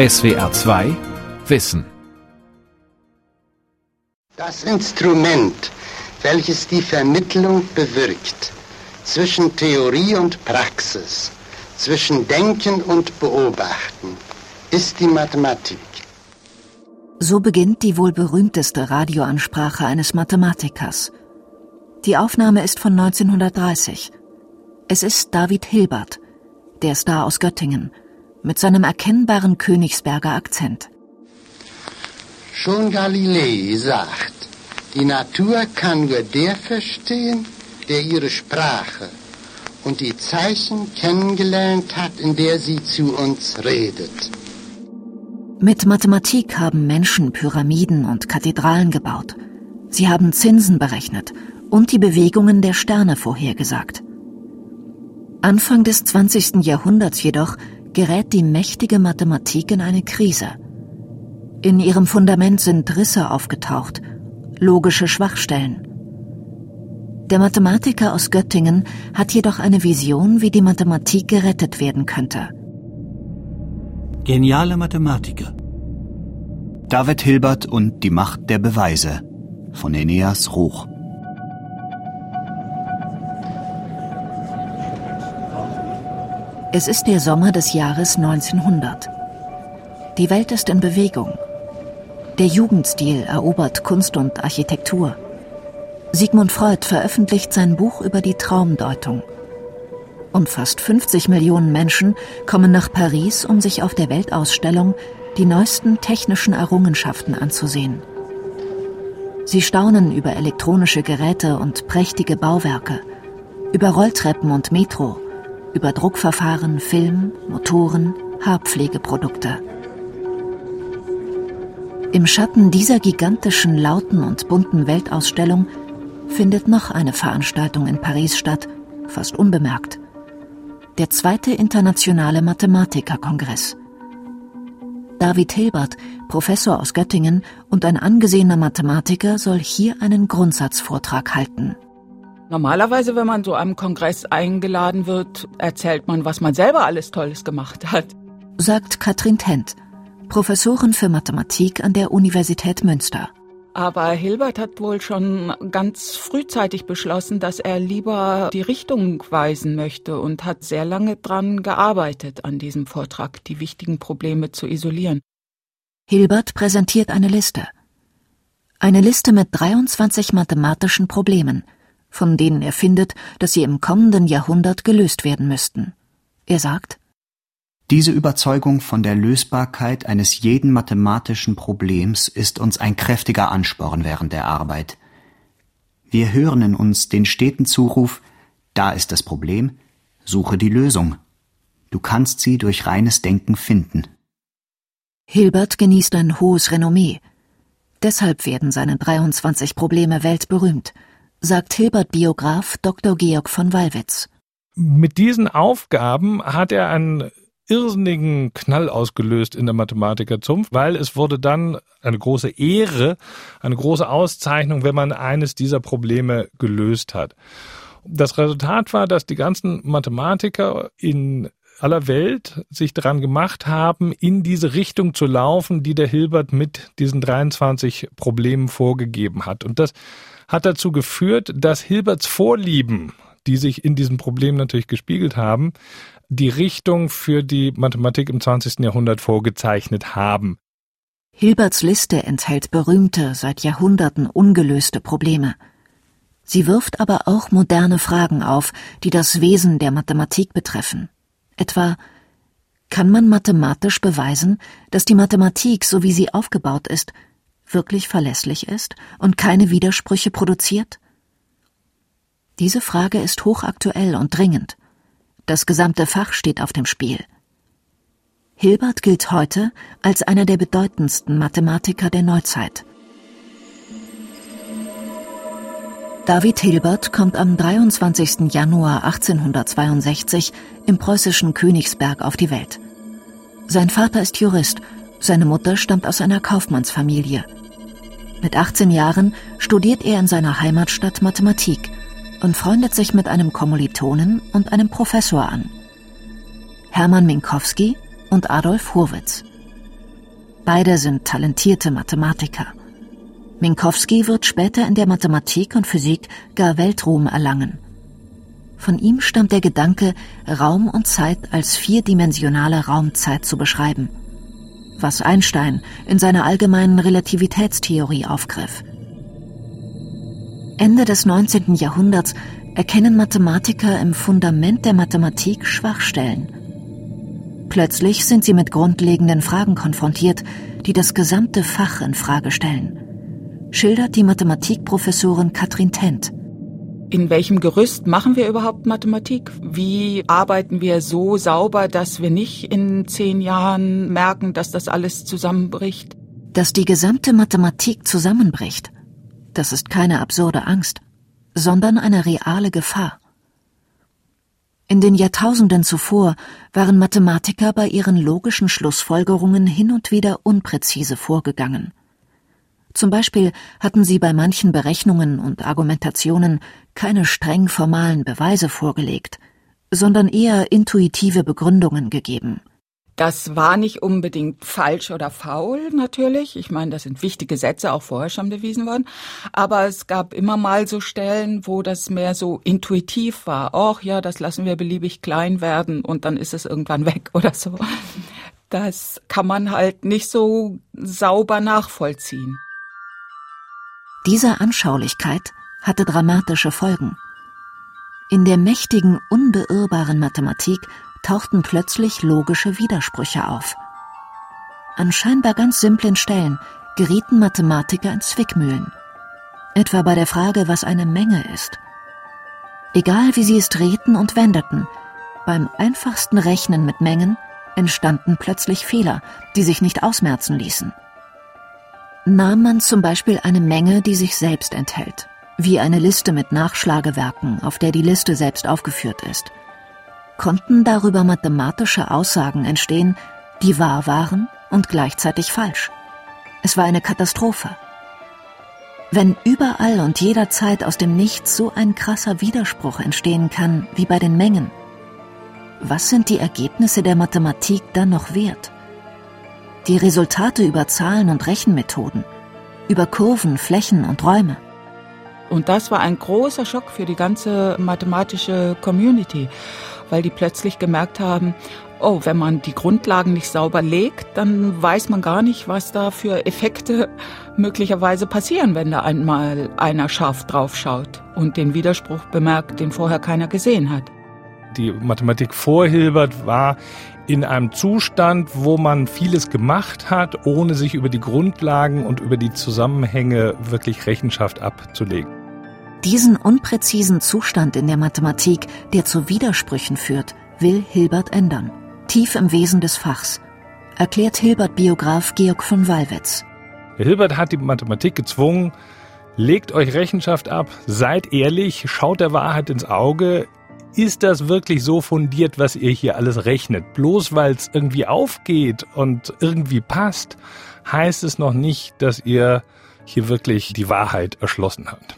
SWR 2 Wissen Das Instrument, welches die Vermittlung bewirkt zwischen Theorie und Praxis, zwischen Denken und Beobachten, ist die Mathematik. So beginnt die wohl berühmteste Radioansprache eines Mathematikers. Die Aufnahme ist von 1930. Es ist David Hilbert, der Star aus Göttingen, mit seinem erkennbaren Königsberger Akzent. Schon Galilei sagt, die Natur kann nur der verstehen, der ihre Sprache und die Zeichen kennengelernt hat, in der sie zu uns redet. Mit Mathematik haben Menschen Pyramiden und Kathedralen gebaut. Sie haben Zinsen berechnet und die Bewegungen der Sterne vorhergesagt. Anfang des 20. Jahrhunderts jedoch gerät die mächtige Mathematik in eine Krise. In ihrem Fundament sind Risse aufgetaucht, logische Schwachstellen. Der Mathematiker aus Göttingen hat jedoch eine Vision, wie die Mathematik gerettet werden könnte. Geniale Mathematiker. David Hilbert und die Macht der Beweise von Eneas Ruch. Es ist der Sommer des Jahres 1900. Die Welt ist in Bewegung. Der Jugendstil erobert Kunst und Architektur. Sigmund Freud veröffentlicht sein Buch über die Traumdeutung und fast 50 Millionen Menschen kommen nach Paris, um sich auf der Weltausstellung die neuesten technischen Errungenschaften anzusehen. Sie staunen über elektronische Geräte und prächtige Bauwerke, über Rolltreppen und Metro, über Druckverfahren, Film, Motoren, Haarpflegeprodukte. Im Schatten dieser gigantischen, lauten und bunten Weltausstellung findet noch eine Veranstaltung in Paris statt, fast unbemerkt der zweite internationale Mathematikerkongress. David Hilbert, Professor aus Göttingen und ein angesehener Mathematiker, soll hier einen Grundsatzvortrag halten. Normalerweise, wenn man so einem Kongress eingeladen wird, erzählt man, was man selber alles Tolles gemacht hat. Sagt Katrin Tent, Professorin für Mathematik an der Universität Münster. Aber Hilbert hat wohl schon ganz frühzeitig beschlossen, dass er lieber die Richtung weisen möchte und hat sehr lange dran gearbeitet an diesem Vortrag, die wichtigen Probleme zu isolieren. Hilbert präsentiert eine Liste. Eine Liste mit 23 mathematischen Problemen, von denen er findet, dass sie im kommenden Jahrhundert gelöst werden müssten. Er sagt, diese Überzeugung von der Lösbarkeit eines jeden mathematischen Problems ist uns ein kräftiger Ansporn während der Arbeit. Wir hören in uns den steten Zuruf Da ist das Problem, suche die Lösung. Du kannst sie durch reines Denken finden. Hilbert genießt ein hohes Renommee. Deshalb werden seine 23 Probleme weltberühmt, sagt Hilbert-Biograf Dr. Georg von Wallwitz. Mit diesen Aufgaben hat er ein irrsinnigen Knall ausgelöst in der Mathematikerzunft, weil es wurde dann eine große Ehre, eine große Auszeichnung, wenn man eines dieser Probleme gelöst hat. Das Resultat war, dass die ganzen Mathematiker in aller Welt sich daran gemacht haben, in diese Richtung zu laufen, die der Hilbert mit diesen 23 Problemen vorgegeben hat. Und das hat dazu geführt, dass Hilberts Vorlieben, die sich in diesem Problem natürlich gespiegelt haben, die Richtung für die Mathematik im 20. Jahrhundert vorgezeichnet haben. Hilberts Liste enthält berühmte, seit Jahrhunderten ungelöste Probleme. Sie wirft aber auch moderne Fragen auf, die das Wesen der Mathematik betreffen. Etwa, kann man mathematisch beweisen, dass die Mathematik, so wie sie aufgebaut ist, wirklich verlässlich ist und keine Widersprüche produziert? Diese Frage ist hochaktuell und dringend. Das gesamte Fach steht auf dem Spiel. Hilbert gilt heute als einer der bedeutendsten Mathematiker der Neuzeit. David Hilbert kommt am 23. Januar 1862 im preußischen Königsberg auf die Welt. Sein Vater ist Jurist, seine Mutter stammt aus einer Kaufmannsfamilie. Mit 18 Jahren studiert er in seiner Heimatstadt Mathematik und freundet sich mit einem Kommilitonen und einem Professor an. Hermann Minkowski und Adolf Hurwitz. Beide sind talentierte Mathematiker. Minkowski wird später in der Mathematik und Physik gar Weltruhm erlangen. Von ihm stammt der Gedanke, Raum und Zeit als vierdimensionale Raumzeit zu beschreiben, was Einstein in seiner allgemeinen Relativitätstheorie aufgriff. Ende des 19. Jahrhunderts erkennen Mathematiker im Fundament der Mathematik Schwachstellen. Plötzlich sind sie mit grundlegenden Fragen konfrontiert, die das gesamte Fach in Frage stellen, schildert die Mathematikprofessorin Katrin Tent. In welchem Gerüst machen wir überhaupt Mathematik? Wie arbeiten wir so sauber, dass wir nicht in zehn Jahren merken, dass das alles zusammenbricht? Dass die gesamte Mathematik zusammenbricht, das ist keine absurde Angst, sondern eine reale Gefahr. In den Jahrtausenden zuvor waren Mathematiker bei ihren logischen Schlussfolgerungen hin und wieder unpräzise vorgegangen. Zum Beispiel hatten sie bei manchen Berechnungen und Argumentationen keine streng formalen Beweise vorgelegt, sondern eher intuitive Begründungen gegeben. Das war nicht unbedingt falsch oder faul, natürlich. Ich meine, das sind wichtige Sätze, auch vorher schon bewiesen worden. Aber es gab immer mal so Stellen, wo das mehr so intuitiv war. Och ja, das lassen wir beliebig klein werden und dann ist es irgendwann weg oder so. Das kann man halt nicht so sauber nachvollziehen. Diese Anschaulichkeit hatte dramatische Folgen. In der mächtigen, unbeirrbaren Mathematik tauchten plötzlich logische Widersprüche auf. An scheinbar ganz simplen Stellen gerieten Mathematiker in Zwickmühlen. Etwa bei der Frage, was eine Menge ist. Egal wie sie es drehten und wendeten, beim einfachsten Rechnen mit Mengen entstanden plötzlich Fehler, die sich nicht ausmerzen ließen. Nahm man zum Beispiel eine Menge, die sich selbst enthält, wie eine Liste mit Nachschlagewerken, auf der die Liste selbst aufgeführt ist, konnten darüber mathematische Aussagen entstehen, die wahr waren und gleichzeitig falsch. Es war eine Katastrophe. Wenn überall und jederzeit aus dem Nichts so ein krasser Widerspruch entstehen kann wie bei den Mengen, was sind die Ergebnisse der Mathematik dann noch wert? Die Resultate über Zahlen und Rechenmethoden, über Kurven, Flächen und Räume. Und das war ein großer Schock für die ganze mathematische Community weil die plötzlich gemerkt haben, oh, wenn man die Grundlagen nicht sauber legt, dann weiß man gar nicht, was da für Effekte möglicherweise passieren, wenn da einmal einer scharf drauf schaut und den Widerspruch bemerkt, den vorher keiner gesehen hat. Die Mathematik vor Hilbert war in einem Zustand, wo man vieles gemacht hat, ohne sich über die Grundlagen und über die Zusammenhänge wirklich Rechenschaft abzulegen. Diesen unpräzisen Zustand in der Mathematik, der zu Widersprüchen führt, will Hilbert ändern. Tief im Wesen des Fachs, erklärt Hilbert-Biograf Georg von Wallwitz. Hilbert hat die Mathematik gezwungen, legt euch Rechenschaft ab, seid ehrlich, schaut der Wahrheit ins Auge. Ist das wirklich so fundiert, was ihr hier alles rechnet? Bloß weil es irgendwie aufgeht und irgendwie passt, heißt es noch nicht, dass ihr hier wirklich die Wahrheit erschlossen habt.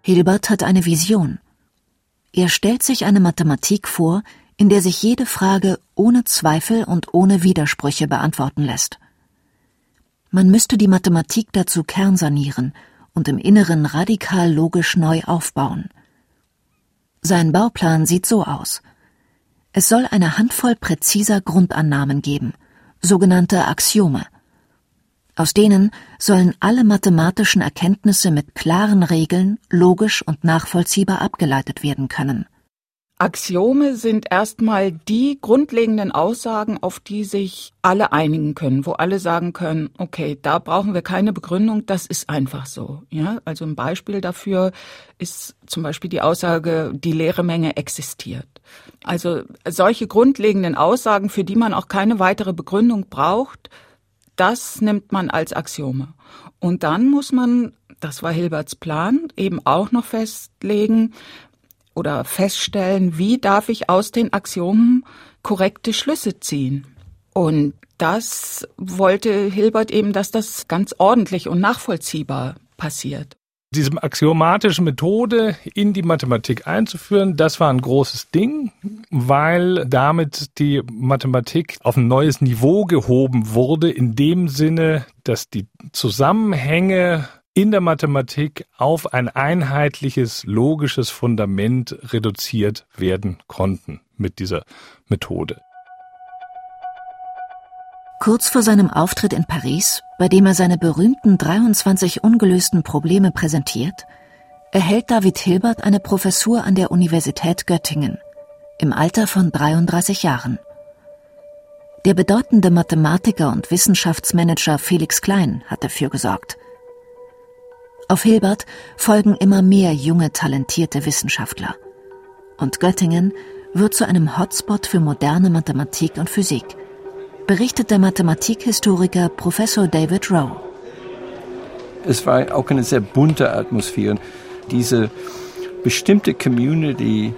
Hilbert hat eine Vision. Er stellt sich eine Mathematik vor, in der sich jede Frage ohne Zweifel und ohne Widersprüche beantworten lässt. Man müsste die Mathematik dazu kernsanieren und im Inneren radikal logisch neu aufbauen. Sein Bauplan sieht so aus. Es soll eine Handvoll präziser Grundannahmen geben, sogenannte Axiome. Aus denen sollen alle mathematischen Erkenntnisse mit klaren Regeln logisch und nachvollziehbar abgeleitet werden können. Axiome sind erstmal die grundlegenden Aussagen, auf die sich alle einigen können, wo alle sagen können, okay, da brauchen wir keine Begründung, das ist einfach so. Ja, also ein Beispiel dafür ist zum Beispiel die Aussage, die leere Menge existiert. Also solche grundlegenden Aussagen, für die man auch keine weitere Begründung braucht, das nimmt man als Axiome. Und dann muss man, das war Hilberts Plan, eben auch noch festlegen oder feststellen, wie darf ich aus den Axiomen korrekte Schlüsse ziehen. Und das wollte Hilbert eben, dass das ganz ordentlich und nachvollziehbar passiert. diese axiomatische Methode in die Mathematik einzuführen, das war ein großes Ding, weil damit die Mathematik auf ein neues Niveau gehoben wurde, in dem Sinne, dass die Zusammenhänge in der Mathematik auf ein einheitliches logisches Fundament reduziert werden konnten mit dieser Methode. Kurz vor seinem Auftritt in Paris, bei dem er seine berühmten 23 ungelösten Probleme präsentiert, erhält David Hilbert eine Professur an der Universität Göttingen im Alter von 33 Jahren. Der bedeutende Mathematiker und Wissenschaftsmanager Felix Klein hat dafür gesorgt. Auf Hilbert folgen immer mehr junge, talentierte Wissenschaftler. Und Göttingen wird zu einem Hotspot für moderne Mathematik und Physik – berichtet der Mathematikhistoriker Professor David Rowe. Es war auch eine sehr bunte Atmosphäre. Diese bestimmte Community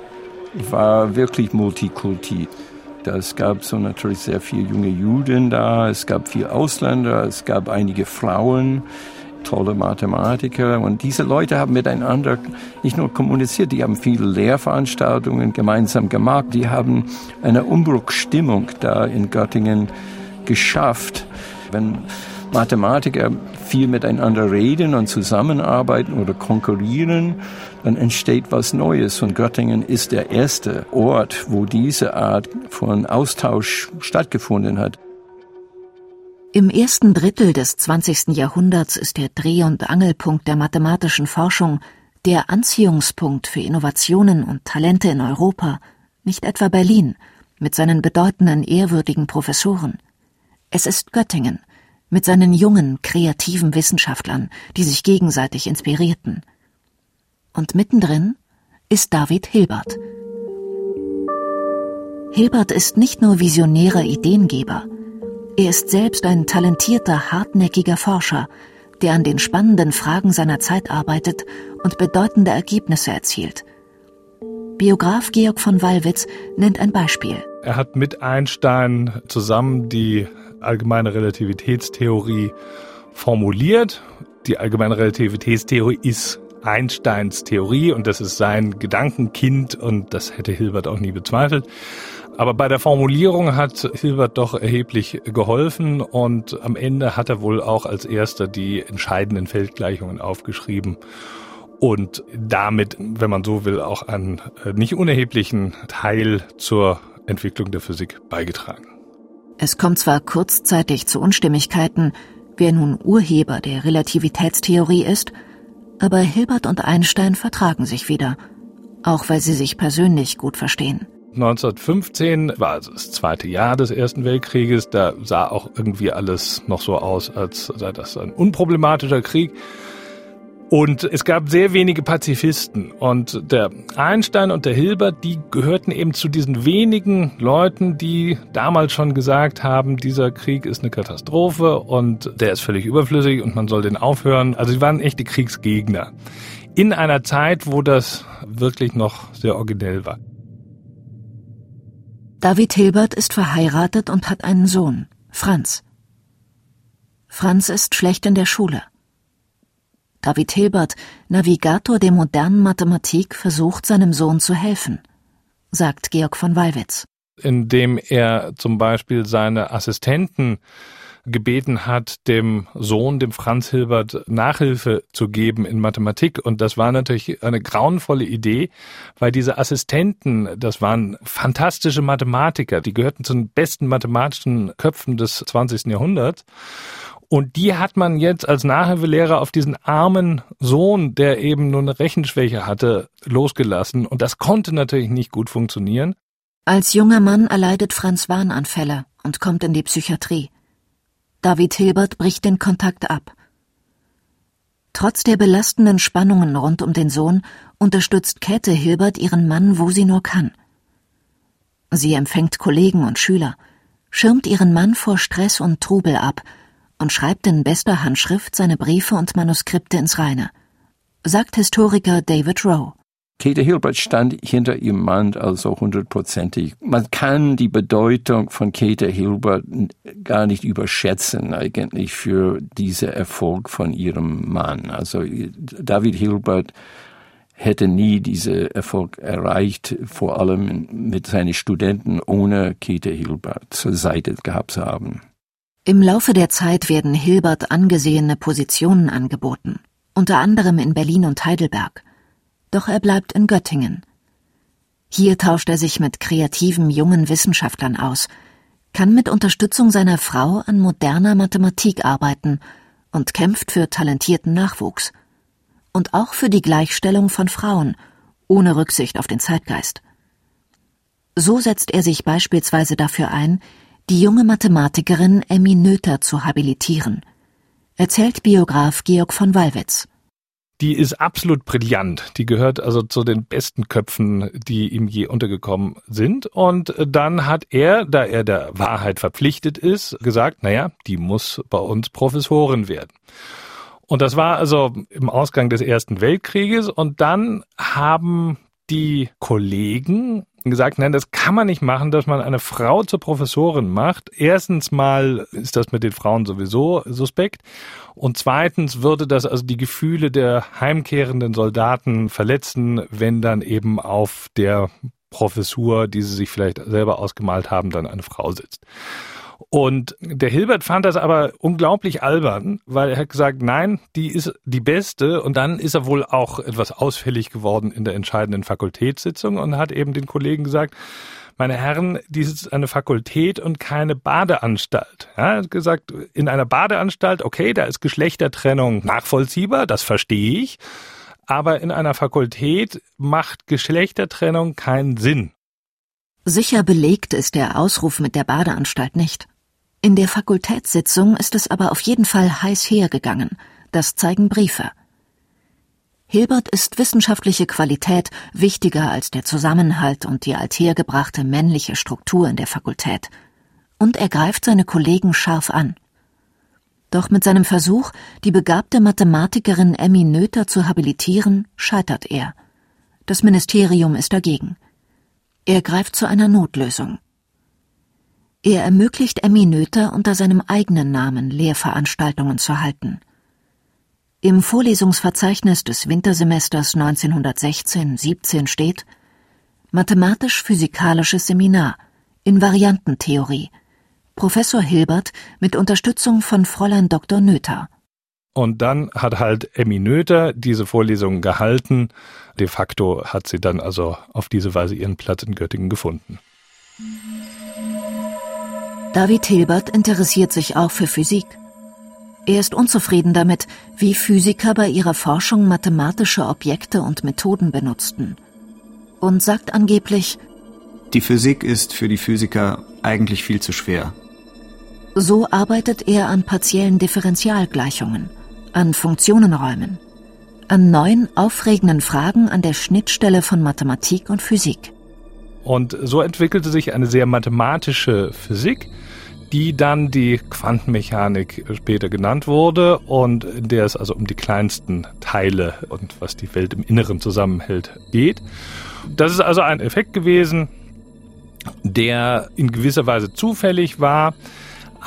war wirklich multikulti. Es gab so natürlich sehr viele junge Juden da, es gab viele Ausländer, es gab einige Frauen, tolle Mathematiker. Und diese Leute haben miteinander nicht nur kommuniziert, die haben viele Lehrveranstaltungen gemeinsam gemacht. Die haben eine Umbruchstimmung da in Göttingen geschafft. Wenn Mathematiker viel miteinander reden und zusammenarbeiten oder konkurrieren, dann entsteht was Neues. Und Göttingen ist der erste Ort, wo diese Art von Austausch stattgefunden hat. Im ersten Drittel des 20. Jahrhunderts ist der Dreh- und Angelpunkt der mathematischen Forschung, der Anziehungspunkt für Innovationen und Talente in Europa, nicht etwa Berlin mit seinen bedeutenden, ehrwürdigen Professoren. Es ist Göttingen mit seinen jungen, kreativen Wissenschaftlern, die sich gegenseitig inspirierten. Und mittendrin ist David Hilbert. Hilbert ist nicht nur visionärer Ideengeber, er ist selbst ein talentierter, hartnäckiger Forscher, der an den spannenden Fragen seiner Zeit arbeitet und bedeutende Ergebnisse erzielt. Biograf Georg von Wallwitz nennt ein Beispiel. Er hat mit Einstein zusammen die allgemeine Relativitätstheorie formuliert. Die allgemeine Relativitätstheorie ist Einsteins Theorie und das ist sein Gedankenkind und das hätte Hilbert auch nie bezweifelt. Aber bei der Formulierung hat Hilbert doch erheblich geholfen und am Ende hat er wohl auch als erster die entscheidenden Feldgleichungen aufgeschrieben und damit, wenn man so will, auch einen äh, nicht unerheblichen Teil zur Entwicklung der Physik beigetragen. Es kommt zwar kurzzeitig zu Unstimmigkeiten, wer nun Urheber der Relativitätstheorie ist, aber Hilbert und Einstein vertragen sich wieder, auch weil sie sich persönlich gut verstehen. 1915 war also das zweite Jahr des Ersten Weltkrieges. Da sah auch irgendwie alles noch so aus, als sei das ein unproblematischer Krieg. Und es gab sehr wenige Pazifisten. Und der Einstein und der Hilbert, die gehörten eben zu diesen wenigen Leuten, die damals schon gesagt haben, dieser Krieg ist eine Katastrophe und der ist völlig überflüssig und man soll den aufhören. Also sie waren echte Kriegsgegner. In einer Zeit, wo das wirklich noch sehr originell war. David Hilbert ist verheiratet und hat einen Sohn, Franz. Franz ist schlecht in der Schule. David Hilbert, Navigator der modernen Mathematik, versucht seinem Sohn zu helfen, sagt Georg von Wallwitz. Indem er zum Beispiel seine Assistenten gebeten hat, dem Sohn, dem Franz Hilbert, Nachhilfe zu geben in Mathematik. Und das war natürlich eine grauenvolle Idee, weil diese Assistenten, das waren fantastische Mathematiker, die gehörten zu den besten mathematischen Köpfen des 20. Jahrhunderts. Und die hat man jetzt als Nachhilfelehrer auf diesen armen Sohn, der eben nur eine Rechenschwäche hatte, losgelassen. Und das konnte natürlich nicht gut funktionieren. Als junger Mann erleidet Franz Warnanfälle und kommt in die Psychiatrie. David Hilbert bricht den Kontakt ab. Trotz der belastenden Spannungen rund um den Sohn unterstützt Käthe Hilbert ihren Mann, wo sie nur kann. Sie empfängt Kollegen und Schüler, schirmt ihren Mann vor Stress und Trubel ab und schreibt in bester Handschrift seine Briefe und Manuskripte ins Reine, sagt Historiker David Rowe. Käthe Hilbert stand hinter ihrem Mann also hundertprozentig. Man kann die Bedeutung von Käthe Hilbert gar nicht überschätzen eigentlich für diesen Erfolg von ihrem Mann. Also David Hilbert hätte nie diesen Erfolg erreicht, vor allem mit seinen Studenten, ohne Käthe Hilbert zur Seite gehabt zu haben. Im Laufe der Zeit werden Hilbert angesehene Positionen angeboten, unter anderem in Berlin und Heidelberg doch er bleibt in Göttingen. Hier tauscht er sich mit kreativen jungen Wissenschaftlern aus, kann mit Unterstützung seiner Frau an moderner Mathematik arbeiten und kämpft für talentierten Nachwuchs. Und auch für die Gleichstellung von Frauen, ohne Rücksicht auf den Zeitgeist. So setzt er sich beispielsweise dafür ein, die junge Mathematikerin Emmy Noether zu habilitieren, erzählt Biograf Georg von Wallwitz die ist absolut brillant. Die gehört also zu den besten Köpfen, die ihm je untergekommen sind. Und dann hat er, da er der Wahrheit verpflichtet ist, gesagt, naja, die muss bei uns Professorin werden. Und das war also im Ausgang des Ersten Weltkrieges. Und dann haben die Kollegen gesagt, nein, das kann man nicht machen, dass man eine Frau zur Professorin macht. Erstens mal ist das mit den Frauen sowieso suspekt. Und zweitens würde das also die Gefühle der heimkehrenden Soldaten verletzen, wenn dann eben auf der Professur, die sie sich vielleicht selber ausgemalt haben, dann eine Frau sitzt. Und der Hilbert fand das aber unglaublich albern, weil er hat gesagt, nein, die ist die beste. Und dann ist er wohl auch etwas ausfällig geworden in der entscheidenden Fakultätssitzung und hat eben den Kollegen gesagt, meine Herren, dies ist eine Fakultät und keine Badeanstalt. Er hat gesagt, in einer Badeanstalt, okay, da ist Geschlechtertrennung nachvollziehbar, das verstehe ich. Aber in einer Fakultät macht Geschlechtertrennung keinen Sinn. Sicher belegt ist der Ausruf mit der Badeanstalt nicht. In der Fakultätssitzung ist es aber auf jeden Fall heiß hergegangen. Das zeigen Briefe. Hilbert ist wissenschaftliche Qualität wichtiger als der Zusammenhalt und die althergebrachte männliche Struktur in der Fakultät. Und er greift seine Kollegen scharf an. Doch mit seinem Versuch, die begabte Mathematikerin Emmy Noether zu habilitieren, scheitert er. Das Ministerium ist dagegen. Er greift zu einer Notlösung. Er ermöglicht Emmy Noether unter seinem eigenen Namen Lehrveranstaltungen zu halten. Im Vorlesungsverzeichnis des Wintersemesters 1916-17 steht Mathematisch-physikalisches Seminar in Variantentheorie. Professor Hilbert mit Unterstützung von Fräulein Dr. Noether. Und dann hat halt Emmy Noether diese Vorlesungen gehalten. De facto hat sie dann also auf diese Weise ihren Platz in Göttingen gefunden. David Hilbert interessiert sich auch für Physik. Er ist unzufrieden damit, wie Physiker bei ihrer Forschung mathematische Objekte und Methoden benutzten. Und sagt angeblich, die Physik ist für die Physiker eigentlich viel zu schwer. So arbeitet er an partiellen Differentialgleichungen an Funktionenräumen, an neuen, aufregenden Fragen an der Schnittstelle von Mathematik und Physik. Und so entwickelte sich eine sehr mathematische Physik, die dann die Quantenmechanik später genannt wurde und in der es also um die kleinsten Teile und was die Welt im Inneren zusammenhält geht. Das ist also ein Effekt gewesen, der in gewisser Weise zufällig war,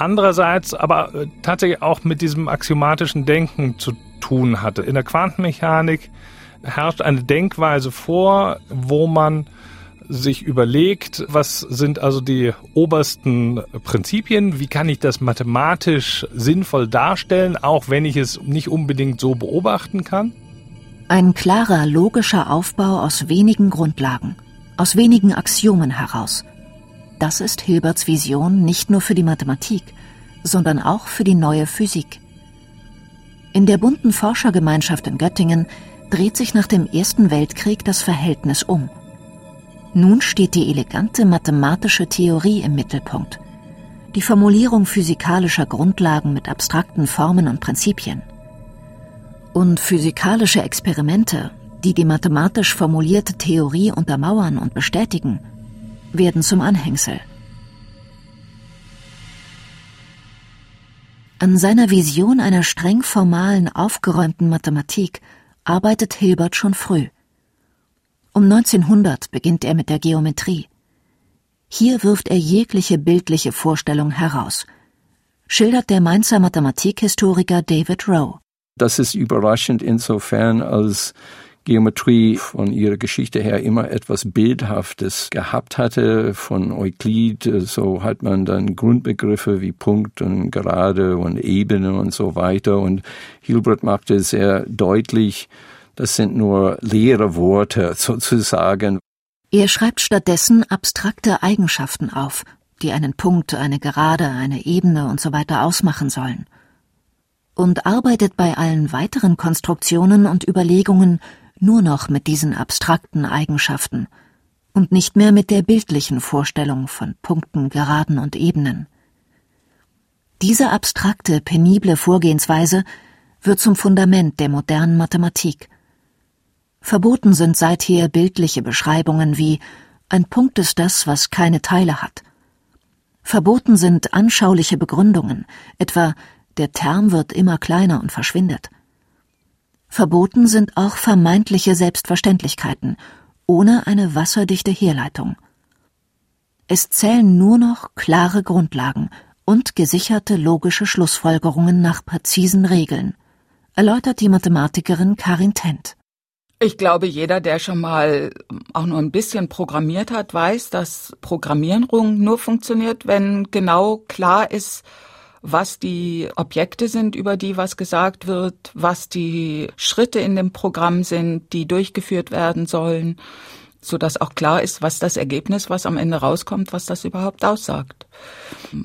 andererseits aber äh, tatsächlich auch mit diesem axiomatischen Denken zu tun hatte. In der Quantenmechanik herrscht eine Denkweise vor, wo man sich überlegt, was sind also die obersten Prinzipien, wie kann ich das mathematisch sinnvoll darstellen, auch wenn ich es nicht unbedingt so beobachten kann? Ein klarer, logischer Aufbau aus wenigen Grundlagen, aus wenigen Axiomen heraus. Das ist Hilberts Vision nicht nur für die Mathematik, sondern auch für die neue Physik. In der bunten Forschergemeinschaft in Göttingen dreht sich nach dem Ersten Weltkrieg das Verhältnis um. Nun steht die elegante mathematische Theorie im Mittelpunkt, die Formulierung physikalischer Grundlagen mit abstrakten Formen und Prinzipien. Und physikalische Experimente, die die mathematisch formulierte Theorie untermauern und bestätigen, werden zum Anhängsel. An seiner Vision einer streng formalen, aufgeräumten Mathematik arbeitet Hilbert schon früh. Um 1900 beginnt er mit der Geometrie. Hier wirft er jegliche bildliche Vorstellung heraus, schildert der Mainzer Mathematikhistoriker David Rowe. Das ist überraschend insofern, als Geometrie von ihrer Geschichte her immer etwas Bildhaftes gehabt hatte. Von Euklid, so hat man dann Grundbegriffe wie Punkt und Gerade und Ebene und so weiter. Und Hilbert machte sehr deutlich, das sind nur leere Worte sozusagen. Er schreibt stattdessen abstrakte Eigenschaften auf, die einen Punkt, eine Gerade, eine Ebene und so weiter ausmachen sollen. Und arbeitet bei allen weiteren Konstruktionen und Überlegungen nur noch mit diesen abstrakten Eigenschaften und nicht mehr mit der bildlichen Vorstellung von Punkten, Geraden und Ebenen. Diese abstrakte, penible Vorgehensweise wird zum Fundament der modernen Mathematik – Verboten sind seither bildliche Beschreibungen wie ein Punkt ist das, was keine Teile hat. Verboten sind anschauliche Begründungen, etwa der Term wird immer kleiner und verschwindet. Verboten sind auch vermeintliche Selbstverständlichkeiten, ohne eine wasserdichte Herleitung. Es zählen nur noch klare Grundlagen und gesicherte logische Schlussfolgerungen nach präzisen Regeln, erläutert die Mathematikerin Karin Tent. Ich glaube, jeder, der schon mal auch nur ein bisschen programmiert hat, weiß, dass Programmierung nur funktioniert, wenn genau klar ist, was die Objekte sind, über die was gesagt wird, was die Schritte in dem Programm sind, die durchgeführt werden sollen, so dass auch klar ist, was das Ergebnis, was am Ende rauskommt, was das überhaupt aussagt.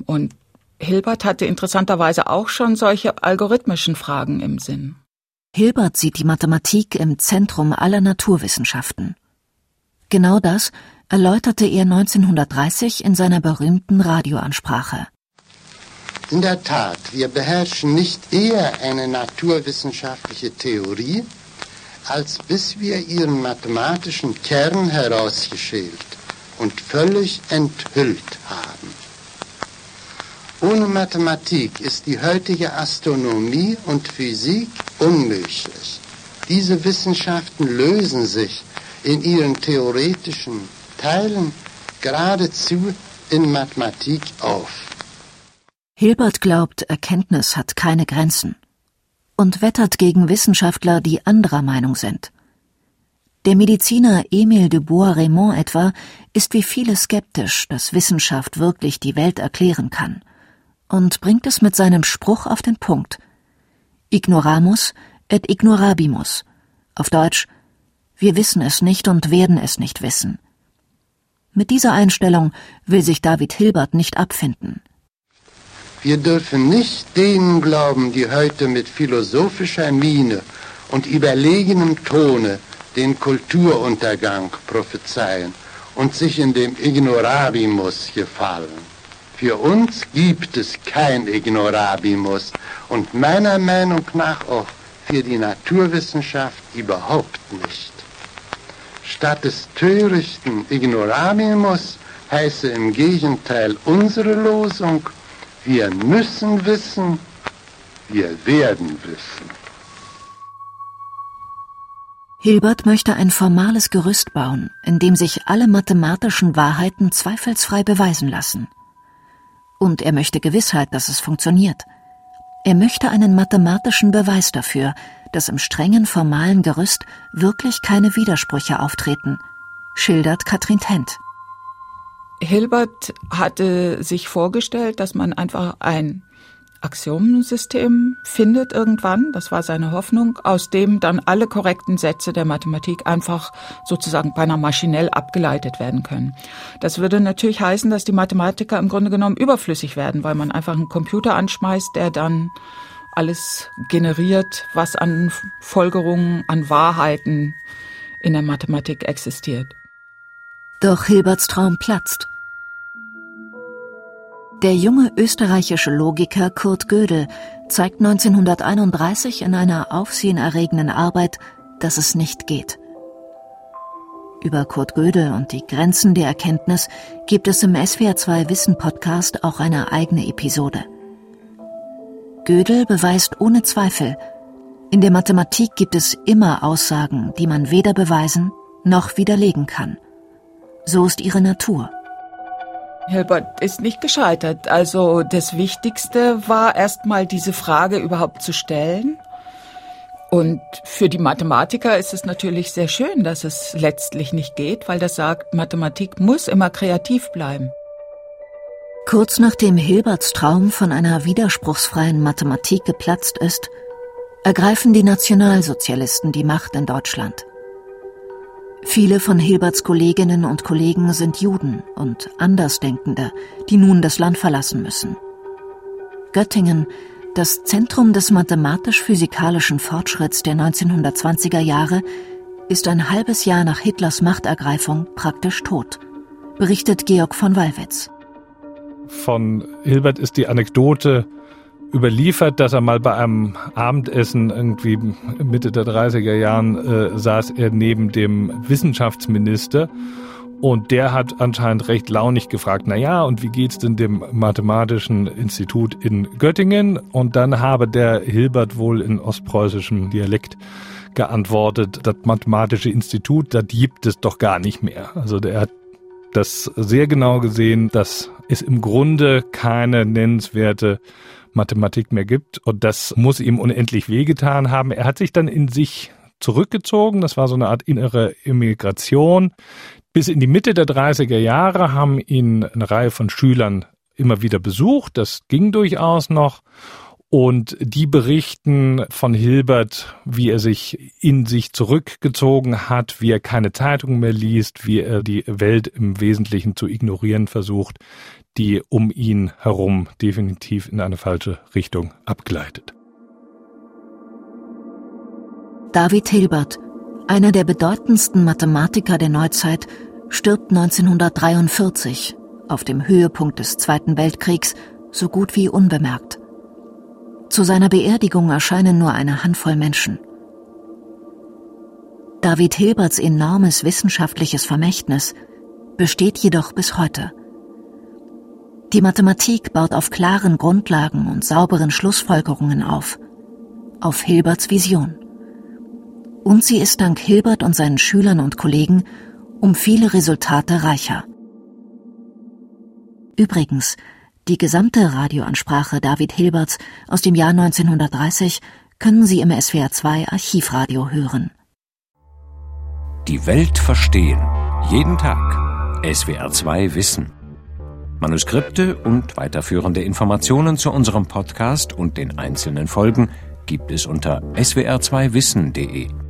Und Hilbert hatte interessanterweise auch schon solche algorithmischen Fragen im Sinn. Hilbert sieht die Mathematik im Zentrum aller Naturwissenschaften. Genau das erläuterte er 1930 in seiner berühmten Radioansprache. In der Tat, wir beherrschen nicht eher eine naturwissenschaftliche Theorie, als bis wir ihren mathematischen Kern herausgeschält und völlig enthüllt haben. Ohne Mathematik ist die heutige Astronomie und Physik unmöglich. Diese Wissenschaften lösen sich in ihren theoretischen Teilen geradezu in Mathematik auf. Hilbert glaubt, Erkenntnis hat keine Grenzen und wettert gegen Wissenschaftler, die anderer Meinung sind. Der Mediziner Emile de Bois-Raymond etwa ist wie viele skeptisch, dass Wissenschaft wirklich die Welt erklären kann und bringt es mit seinem Spruch auf den Punkt. Ignoramus et ignorabimus. Auf Deutsch, wir wissen es nicht und werden es nicht wissen. Mit dieser Einstellung will sich David Hilbert nicht abfinden. Wir dürfen nicht denen glauben, die heute mit philosophischer Miene und überlegenem Tone den Kulturuntergang prophezeien und sich in dem Ignorabimus gefallen. Für uns gibt es kein Ignorabimus und meiner Meinung nach auch für die Naturwissenschaft überhaupt nicht. Statt des törichten Ignorabimus heiße im Gegenteil unsere Losung, wir müssen wissen, wir werden wissen. Hilbert möchte ein formales Gerüst bauen, in dem sich alle mathematischen Wahrheiten zweifelsfrei beweisen lassen und er möchte Gewissheit, dass es funktioniert. Er möchte einen mathematischen Beweis dafür, dass im strengen formalen Gerüst wirklich keine Widersprüche auftreten, schildert Katrin Tent. Hilbert hatte sich vorgestellt, dass man einfach ein Axiomensystem findet irgendwann, das war seine Hoffnung, aus dem dann alle korrekten Sätze der Mathematik einfach sozusagen beinahe maschinell abgeleitet werden können. Das würde natürlich heißen, dass die Mathematiker im Grunde genommen überflüssig werden, weil man einfach einen Computer anschmeißt, der dann alles generiert, was an Folgerungen, an Wahrheiten in der Mathematik existiert. Doch Hilberts Traum platzt. Der junge österreichische Logiker Kurt Gödel zeigt 1931 in einer aufsehenerregenden Arbeit, dass es nicht geht. Über Kurt Gödel und die Grenzen der Erkenntnis gibt es im SWR2 Wissen Podcast auch eine eigene Episode. Gödel beweist ohne Zweifel, in der Mathematik gibt es immer Aussagen, die man weder beweisen noch widerlegen kann. So ist ihre Natur. Hilbert ist nicht gescheitert. Also das Wichtigste war erstmal diese Frage überhaupt zu stellen. Und für die Mathematiker ist es natürlich sehr schön, dass es letztlich nicht geht, weil das sagt, Mathematik muss immer kreativ bleiben. Kurz nachdem Hilberts Traum von einer widerspruchsfreien Mathematik geplatzt ist, ergreifen die Nationalsozialisten die Macht in Deutschland. Viele von Hilberts Kolleginnen und Kollegen sind Juden und Andersdenkende, die nun das Land verlassen müssen. Göttingen, das Zentrum des mathematisch-physikalischen Fortschritts der 1920er Jahre, ist ein halbes Jahr nach Hitlers Machtergreifung praktisch tot, berichtet Georg von Wallwitz von Hilbert ist die Anekdote überliefert, dass er mal bei einem Abendessen irgendwie Mitte der 30er Jahren äh, saß er neben dem Wissenschaftsminister und der hat anscheinend recht launig gefragt, na ja, und wie geht's denn dem Mathematischen Institut in Göttingen? Und dann habe der Hilbert wohl in ostpreußischem Dialekt geantwortet, das Mathematische Institut, das gibt es doch gar nicht mehr. Also der hat das sehr genau gesehen, dass es im Grunde keine nennenswerte Mathematik mehr gibt. Und das muss ihm unendlich wehgetan haben. Er hat sich dann in sich zurückgezogen. Das war so eine Art innere Immigration. Bis in die Mitte der 30er Jahre haben ihn eine Reihe von Schülern immer wieder besucht. Das ging durchaus noch. Und die berichten von Hilbert, wie er sich in sich zurückgezogen hat, wie er keine Zeitungen mehr liest, wie er die Welt im Wesentlichen zu ignorieren versucht, die um ihn herum definitiv in eine falsche Richtung abgleitet. David Hilbert, einer der bedeutendsten Mathematiker der Neuzeit, stirbt 1943 auf dem Höhepunkt des Zweiten Weltkriegs so gut wie unbemerkt. Zu seiner Beerdigung erscheinen nur eine Handvoll Menschen. David Hilberts enormes wissenschaftliches Vermächtnis besteht jedoch bis heute. Die Mathematik baut auf klaren Grundlagen und sauberen Schlussfolgerungen auf, auf Hilberts Vision. Und sie ist dank Hilbert und seinen Schülern und Kollegen um viele Resultate reicher. Übrigens, die gesamte Radioansprache David Hilberts aus dem Jahr 1930 können Sie im SWR2 Archivradio hören. Die Welt verstehen. Jeden Tag. SWR2 Wissen. Manuskripte und weiterführende Informationen zu unserem Podcast und den einzelnen Folgen gibt es unter swr2wissen.de.